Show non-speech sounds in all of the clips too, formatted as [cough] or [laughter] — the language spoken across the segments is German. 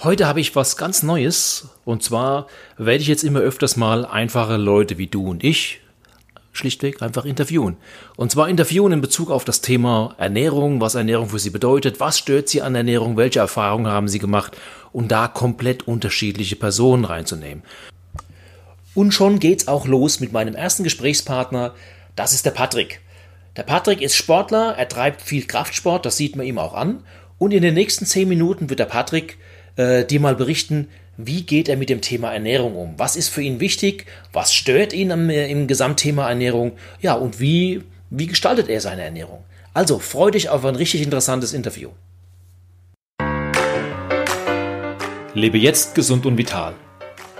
Heute habe ich was ganz Neues und zwar werde ich jetzt immer öfters mal einfache Leute wie du und ich schlichtweg einfach interviewen. Und zwar interviewen in Bezug auf das Thema Ernährung, was Ernährung für sie bedeutet, was stört sie an Ernährung, welche Erfahrungen haben sie gemacht und da komplett unterschiedliche Personen reinzunehmen. Und schon geht's auch los mit meinem ersten Gesprächspartner, das ist der Patrick. Der Patrick ist Sportler, er treibt viel Kraftsport, das sieht man ihm auch an. Und in den nächsten zehn Minuten wird der Patrick äh, dir mal berichten, wie geht er mit dem Thema Ernährung um? Was ist für ihn wichtig? Was stört ihn am, äh, im Gesamtthema Ernährung? Ja, und wie, wie gestaltet er seine Ernährung? Also freu dich auf ein richtig interessantes Interview. Lebe jetzt gesund und vital.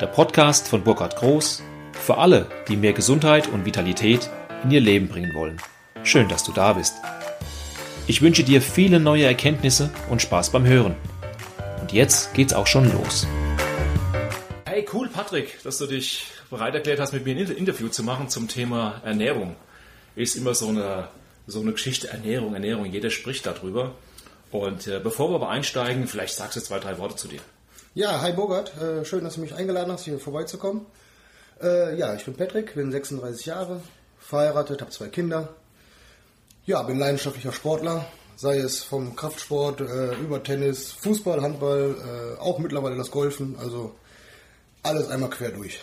Der Podcast von Burkhard Groß für alle, die mehr Gesundheit und Vitalität in ihr Leben bringen wollen. Schön, dass du da bist. Ich wünsche dir viele neue Erkenntnisse und Spaß beim Hören. Und jetzt geht's auch schon los. Hey, cool, Patrick, dass du dich bereit erklärt hast, mit mir ein Interview zu machen zum Thema Ernährung. Ist immer so eine, so eine Geschichte Ernährung, Ernährung. Jeder spricht darüber. Und äh, bevor wir aber einsteigen, vielleicht sagst du zwei, drei Worte zu dir. Ja, hi Bogart, äh, schön, dass du mich eingeladen hast, hier vorbeizukommen. Äh, ja, ich bin Patrick, bin 36 Jahre, verheiratet, habe zwei Kinder. Ja, bin leidenschaftlicher Sportler, sei es vom Kraftsport äh, über Tennis, Fußball, Handball, äh, auch mittlerweile das Golfen, also alles einmal quer durch.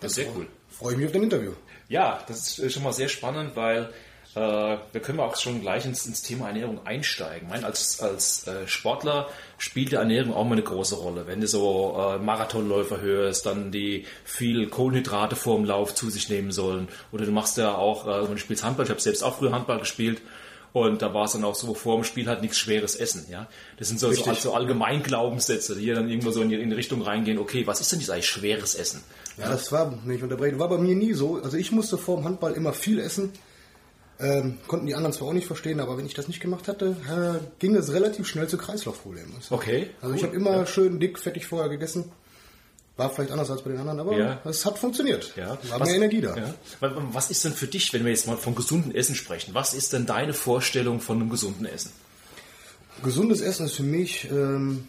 Das ist sehr cool. Freue ich mich auf den Interview. Ja, das ist schon mal sehr spannend, weil äh, wir können auch schon gleich ins, ins Thema Ernährung einsteigen. Ich meine, als, als äh, Sportler spielt die Ernährung auch mal eine große Rolle. Wenn du so äh, Marathonläufer hörst, dann die viel Kohlenhydrate vor dem Lauf zu sich nehmen sollen. Oder du machst ja auch, äh, wenn du spielst Handball, ich habe selbst auch früher Handball gespielt, und da war es dann auch so, vor dem Spiel halt nichts Schweres essen. Ja? Das sind so, so, so Allgemeinglaubenssätze, die dann irgendwo so in die, in die Richtung reingehen, okay, was ist denn dieses schweres Essen? Ja, das war, wenn ich unterbreche, war bei mir nie so. Also ich musste vor dem Handball immer viel essen. Ähm, konnten die anderen zwar auch nicht verstehen, aber wenn ich das nicht gemacht hatte, äh, ging es relativ schnell zu Kreislaufproblemen. Okay. Also ich habe immer ja. schön dick, fettig vorher gegessen. War vielleicht anders als bei den anderen, aber ja. es hat funktioniert. Ja. War was, mehr Energie da. Ja. Was ist denn für dich, wenn wir jetzt mal von gesundem Essen sprechen, was ist denn deine Vorstellung von einem gesunden Essen? Gesundes Essen ist für mich, ähm,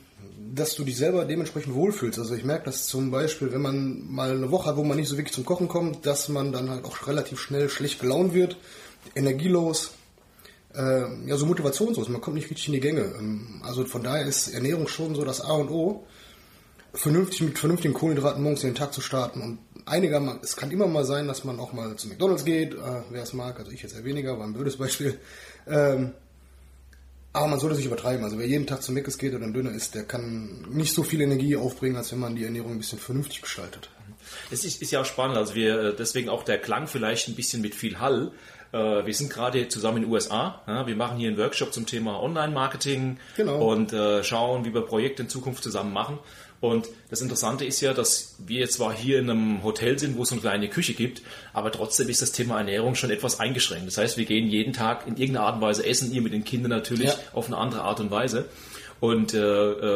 dass du dich selber dementsprechend wohlfühlst. Also ich merke das zum Beispiel, wenn man mal eine Woche hat, wo man nicht so wirklich zum Kochen kommt, dass man dann halt auch relativ schnell schlecht gelaunt wird energielos, äh, ja, so motivationslos. Man kommt nicht richtig in die Gänge. Ähm, also von daher ist Ernährung schon so das A und O. Vernünftig mit vernünftigen Kohlenhydraten morgens in den Tag zu starten und einiger, es kann immer mal sein, dass man auch mal zu McDonalds geht, äh, wer es mag, also ich jetzt eher weniger, war ein blödes Beispiel. Ähm, aber man sollte sich übertreiben. Also wer jeden Tag zu Meckes geht oder ein Döner isst, der kann nicht so viel Energie aufbringen, als wenn man die Ernährung ein bisschen vernünftig gestaltet. Es ist, ist ja auch spannend, also wir, äh, deswegen auch der Klang vielleicht ein bisschen mit viel Hall. Äh, wir sind gerade zusammen in den USA. Wir machen hier einen Workshop zum Thema Online-Marketing genau. und äh, schauen, wie wir Projekte in Zukunft zusammen machen. Und das Interessante ist ja, dass wir zwar hier in einem Hotel sind, wo es eine kleine Küche gibt, aber trotzdem ist das Thema Ernährung schon etwas eingeschränkt. Das heißt, wir gehen jeden Tag in irgendeiner Art und Weise essen, ihr mit den Kindern natürlich ja. auf eine andere Art und Weise. Und äh,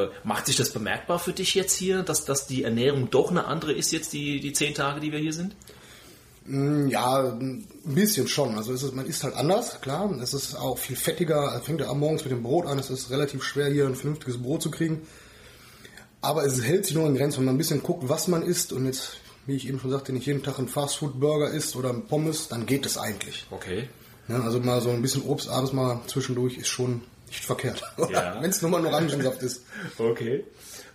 äh, macht sich das bemerkbar für dich jetzt hier, dass, dass die Ernährung doch eine andere ist jetzt die, die zehn Tage, die wir hier sind? Mm, ja, ein bisschen schon. Also es ist, man isst halt anders, klar. Es ist auch viel fettiger. Es fängt ja morgens mit dem Brot an. Es ist relativ schwer, hier ein vernünftiges Brot zu kriegen. Aber es hält sich nur in Grenzen, wenn man ein bisschen guckt, was man isst. Und jetzt, wie ich eben schon sagte, nicht jeden Tag ein Fastfood-Burger isst oder ein Pommes, dann geht es eigentlich. Okay. Ja, also mal so ein bisschen Obst abends mal zwischendurch ist schon nicht verkehrt. Ja. [laughs] wenn es nur mal ein Orangensaft ist. [laughs] Okay.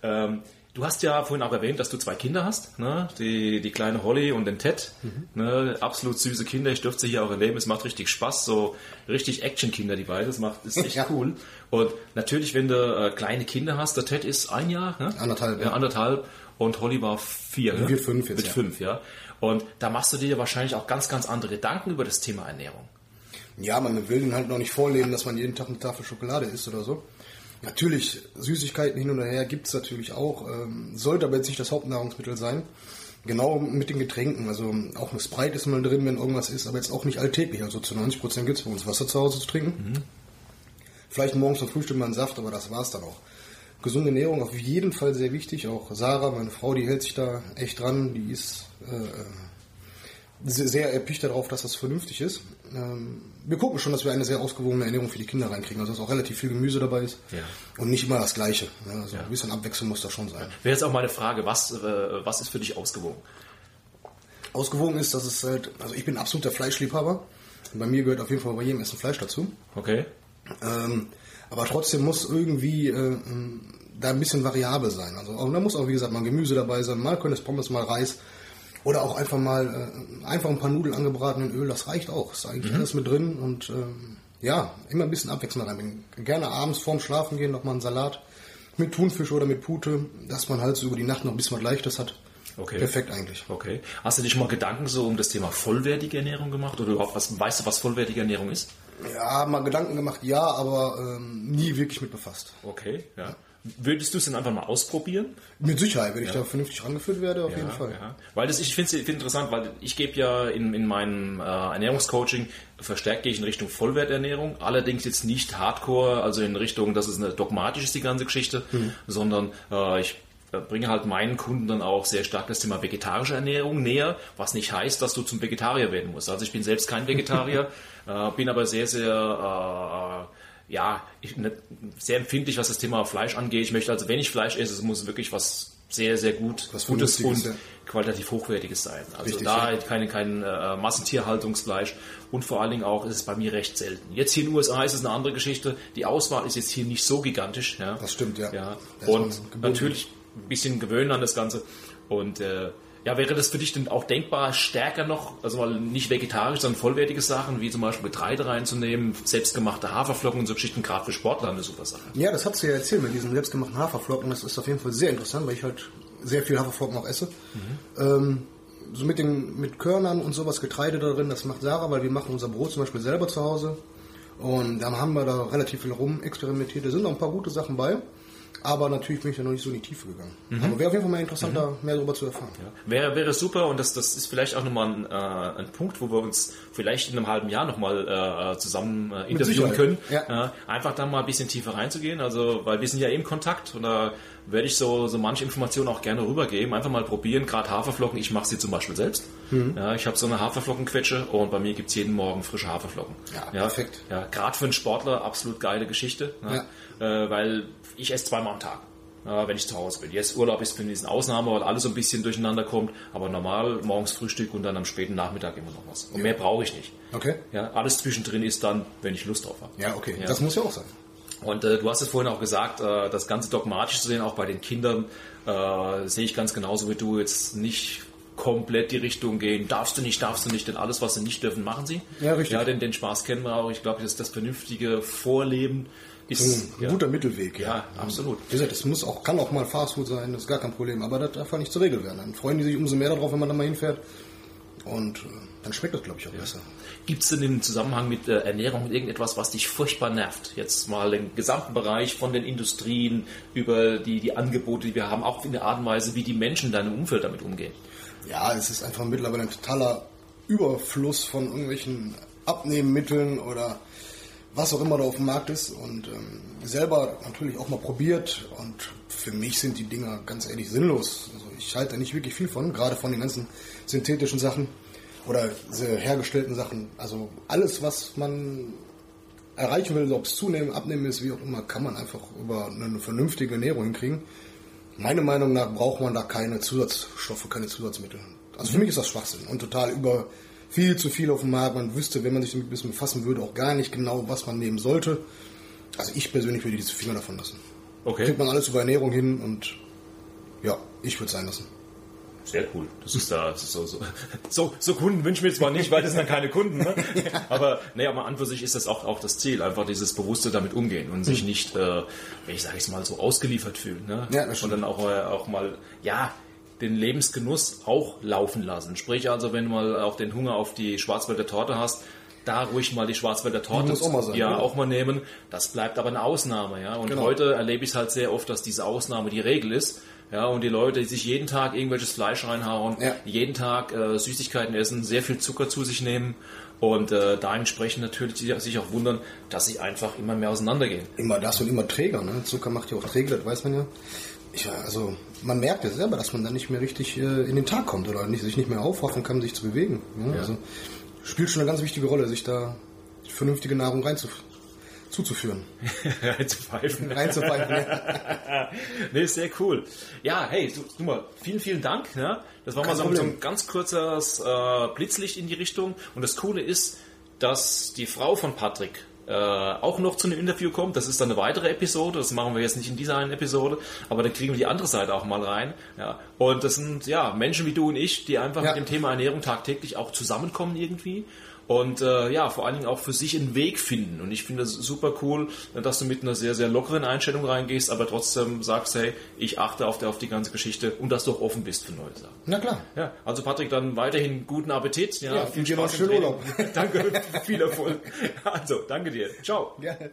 Ähm, Du hast ja vorhin auch erwähnt, dass du zwei Kinder hast, ne? die, die kleine Holly und den Ted. Mhm. Ne? Absolut süße Kinder, ich dürfte sie hier auch erleben, es macht richtig Spaß, so richtig Action-Kinder, die beiden, das macht, ist echt ja. cool. Und natürlich, wenn du äh, kleine Kinder hast, der Ted ist ein Jahr, ne? anderthalb, ja, anderthalb und Holly war vier. Ne? Wird fünf jetzt. Wird ja. fünf, ja. Und da machst du dir wahrscheinlich auch ganz, ganz andere Gedanken über das Thema Ernährung. Ja, man will ihnen halt noch nicht vorleben, dass man jeden Tag eine Tafel Schokolade isst oder so. Natürlich, Süßigkeiten hin und her gibt es natürlich auch, ähm, sollte aber jetzt nicht das Hauptnahrungsmittel sein. Genau mit den Getränken, also auch eine Sprite ist mal drin, wenn irgendwas ist, aber jetzt auch nicht alltäglich. Also zu 90 Prozent gibt es bei uns Wasser zu Hause zu trinken. Mhm. Vielleicht morgens zum Frühstück mal einen Saft, aber das war es dann auch. Gesunde Ernährung auf jeden Fall sehr wichtig. Auch Sarah, meine Frau, die hält sich da echt dran. Die ist äh, sehr, erpicht darauf, dass das vernünftig ist. Ähm, wir gucken schon, dass wir eine sehr ausgewogene Ernährung für die Kinder reinkriegen, also dass auch relativ viel Gemüse dabei ist Ja. und nicht immer das Gleiche. Ja, also ein bisschen Abwechslung muss da schon sein. Wäre jetzt auch meine Frage, was, äh, was ist für dich ausgewogen? Ausgewogen ist, dass es halt, also ich bin absoluter Fleischliebhaber. Bei mir gehört auf jeden Fall bei jedem Essen Fleisch dazu. Okay. Ähm, aber trotzdem muss irgendwie äh, da ein bisschen variabel sein. Also und da muss auch, wie gesagt, mal Gemüse dabei sein, mal können es Pommes, mal Reis. Oder auch einfach mal äh, einfach ein paar Nudeln angebraten in Öl, das reicht auch. Ist eigentlich alles mit drin und ähm, ja, immer ein bisschen Abwechslung reinbringen. Gerne abends vorm Schlafen gehen nochmal einen Salat mit Thunfisch oder mit Pute, dass man halt so über die Nacht noch ein bisschen was Leichtes hat. Okay. Perfekt eigentlich. Okay. Hast du dich mal Gedanken so um das Thema vollwertige Ernährung gemacht? Oder überhaupt was, weißt du, was vollwertige Ernährung ist? Ja, mal Gedanken gemacht, ja, aber ähm, nie wirklich mit befasst. Okay, ja. Würdest du es denn einfach mal ausprobieren? Mit Sicherheit, wenn ich da vernünftig rangeführt werde, auf jeden Fall. Ja. Weil das, ich finde es interessant, weil ich gebe ja in, in meinem äh, Ernährungscoaching verstärkt gehe ich in Richtung Vollwerternährung, allerdings jetzt nicht Hardcore, also in Richtung, dass es eine dogmatisch ist, die ganze Geschichte, sondern äh, ich äh, bringe halt meinen Kunden dann auch sehr stark das Thema vegetarische Ernährung näher, was nicht heißt, dass du zum Vegetarier werden musst. Also ich bin selbst kein Vegetarier, [laughs] äh, bin aber sehr, sehr äh, ja, ich, ne, sehr empfindlich, was das Thema Fleisch angeht. Ich möchte also, wenn ich Fleisch esse, es muss wirklich was sehr, sehr gut, Was Gutes und ja. qualitativ hochwertiges sein. Also Richtig, da ja. keine, kein äh, Massentierhaltungsfleisch und vor allen Dingen auch ist es bei mir recht selten. Jetzt hier in den USA ist es eine andere Geschichte. Die Auswahl ist jetzt hier nicht so gigantisch. Ja. Das stimmt, ja. ja. Da ist man Und natürlich ein bisschen gewöhnen an das Ganze. Und äh, ja, wäre das für dich denn auch denkbar, stärker noch, also mal nicht vegetarisch, sondern vollwertige Sachen, wie zum Beispiel Getreide reinzunehmen, selbstgemachte Haferflocken und so Geschichten, gerade für Sportler eine super Sache. Ja, das hat sie ja erzählt mit diesen selbstgemachten Haferflocken. Das ist auf jeden Fall sehr interessant, weil ich halt sehr viel Haferflocken auch esse. Ähm, so mit den mit Körnern und sowas Getreide da drin, das macht Sarah, weil wir machen unser Brot zum Beispiel selber zu Hause. Und dann haben wir da relativ viel rum experimentiert. Da sind noch ein paar gute Sachen bei. Aber natürlich bin ich da noch nicht so in die Tiefe gegangen. Aber wäre auf jeden Fall mal interessant, da mehr darüber zu erfahren. Wäre, wäre super und das, das ist vielleicht auch nochmal ein, äh, ein Punkt, wo wir uns vielleicht in einem halben Jahr nochmal äh, zusammen äh, interviewen können. ja. Äh, einfach da mal ein bisschen tiefer reinzugehen, also weil wir sind ja im Kontakt und da werde ich so, so manche Informationen auch gerne rübergeben. Einfach mal probieren, gerade Haferflocken, ich mache sie zum Beispiel selbst. Mhm. Ja, ich habe so eine Haferflockenquetsche und bei mir gibt's jeden Morgen frische Haferflocken. Ja, perfekt. Ja, gerade für einen Sportler absolut geile Geschichte, ne? äh, weil ich esse zweimal am Tag. Ja, wenn ich zu Hause bin. Jetzt Urlaub ist für mich eine Ausnahme, weil alles so ein bisschen durcheinander kommt. Aber normal morgens Frühstück und dann am späten Nachmittag immer noch was. Und mehr brauche ich nicht. Okay? Ja, alles zwischendrin ist dann, wenn ich Lust drauf habe. Ja, okay. Ja. Das muss ja auch sein. Und äh, du hast es vorhin auch gesagt, äh, das Ganze dogmatisch zu sehen, auch bei den Kindern, äh, sehe ich ganz genauso wie du jetzt nicht komplett die Richtung gehen, darfst du nicht, darfst du nicht, denn alles, was sie nicht dürfen, machen sie. Ja, richtig. Ja, denn den Spaß kennen wir auch. Ich glaube, das das vernünftige Vorleben ist, Ein guter Mittelweg. ja, absolut. Wie gesagt, es muss auch, kann auch mal Fastfood sein, das ist gar kein Problem. Aber das darf nicht zur Regel werden. Dann freuen die sich umso mehr darauf, wenn man da mal hinfährt. Und äh, dann schmeckt das, glaube ich, auch besser. Gibt es denn im Zusammenhang mit äh, Ernährung irgendetwas, was dich furchtbar nervt? Jetzt mal den gesamten Bereich von den Industrien über die, die Angebote, die wir haben, auch in der Art und Weise, wie die Menschen in deinem Umfeld damit umgehen. Ja, es ist einfach mittlerweile ein totaler Überfluss von irgendwelchen Abnehmmitteln oder was auch immer da auf dem Markt ist und ähm, selber natürlich auch mal probiert und für mich sind die Dinger ganz ehrlich sinnlos. Also ich halte da nicht wirklich viel von, gerade von den ganzen synthetischen Sachen oder hergestellten Sachen. Also alles, was man erreichen will, ob es zunehmen, abnehmen ist, wie auch immer, kann man einfach über eine vernünftige Ernährung hinkriegen. Meiner Meinung nach braucht man da keine Zusatzstoffe, keine Zusatzmittel. Also für mich ist das Schwachsinn und total über viel zu viel auf dem Markt. Man wüsste, wenn man sich damit ein bisschen befassen würde, auch gar nicht genau, was man nehmen sollte. Also ich persönlich würde diese Finger davon lassen. Okay. Kriegt man alles über Ernährung hin und ja, ich würde es sein lassen. Sehr cool. Das ist da das ist so, so, [laughs] so, so Kunden wünschen wir zwar nicht, weil das sind dann keine Kunden, ne? [laughs] aber nee, aber an für sich ist das auch, auch das Ziel, einfach dieses bewusste damit umgehen und sich nicht, äh, ich sage es mal, so ausgeliefert fühlen. Ne? Ja, das und dann auch, äh, auch mal, ja, den Lebensgenuss auch laufen lassen. Sprich also, wenn du mal auch den Hunger auf die Schwarzwälder Torte hast, da ruhig mal die Schwarzwälder Torte muss auch sein, ja, ja. auch mal nehmen. Das bleibt aber eine Ausnahme, ja. Und Genau. heute erlebe ich es halt sehr oft, dass diese Ausnahme die Regel ist. Ja, und die Leute, die sich jeden Tag irgendwelches Fleisch reinhauen, Ja. jeden Tag äh, Süßigkeiten essen, sehr viel Zucker zu sich nehmen und äh, da entsprechend natürlich sich- auch wundern, dass sie einfach immer mehr auseinandergehen. Immer das und immer träger, ne? Zucker macht ja auch träger, das weiß man ja. Ich, also, man merkt ja selber, dass man dann nicht mehr richtig äh, in den Tag kommt oder nicht, sich nicht mehr aufraffen kann, sich zu bewegen. Ne? Ja. Also, spielt schon eine ganz wichtige Rolle, sich da vernünftige Nahrung rein zu, zuzuführen. [laughs] Reinzupfeifen. Reinzupfeifen, ja. [laughs] nee, sehr cool. Ja, hey, du, du mal, vielen, vielen Dank. Ne? Das war Kein mal so, so ein ganz kurzes äh, Blitzlicht in die Richtung. Und das Coole ist, dass die Frau von Patrick äh, auch noch zu einem Interview kommt. Das ist dann eine weitere Episode. Das machen wir jetzt nicht in dieser einen Episode, aber dann kriegen wir die andere Seite auch mal rein. Ja. Und das sind ja Menschen wie du und ich, die einfach Ja. mit dem Thema Ernährung tagtäglich auch zusammenkommen irgendwie. Und äh, ja, vor allen Dingen auch für sich einen Weg finden. Und ich finde es super cool, dass du mit einer sehr, sehr lockeren Einstellung reingehst, aber trotzdem sagst, hey, ich achte auf, der, auf die ganze Geschichte und dass du auch offen bist für neue Sachen. Na klar. Ja, also Patrick, dann weiterhin guten Appetit. Ja, Ja, viel Spaß schönen Training. [laughs] Danke, viel Erfolg. Also, danke dir. Ciao. Gerne.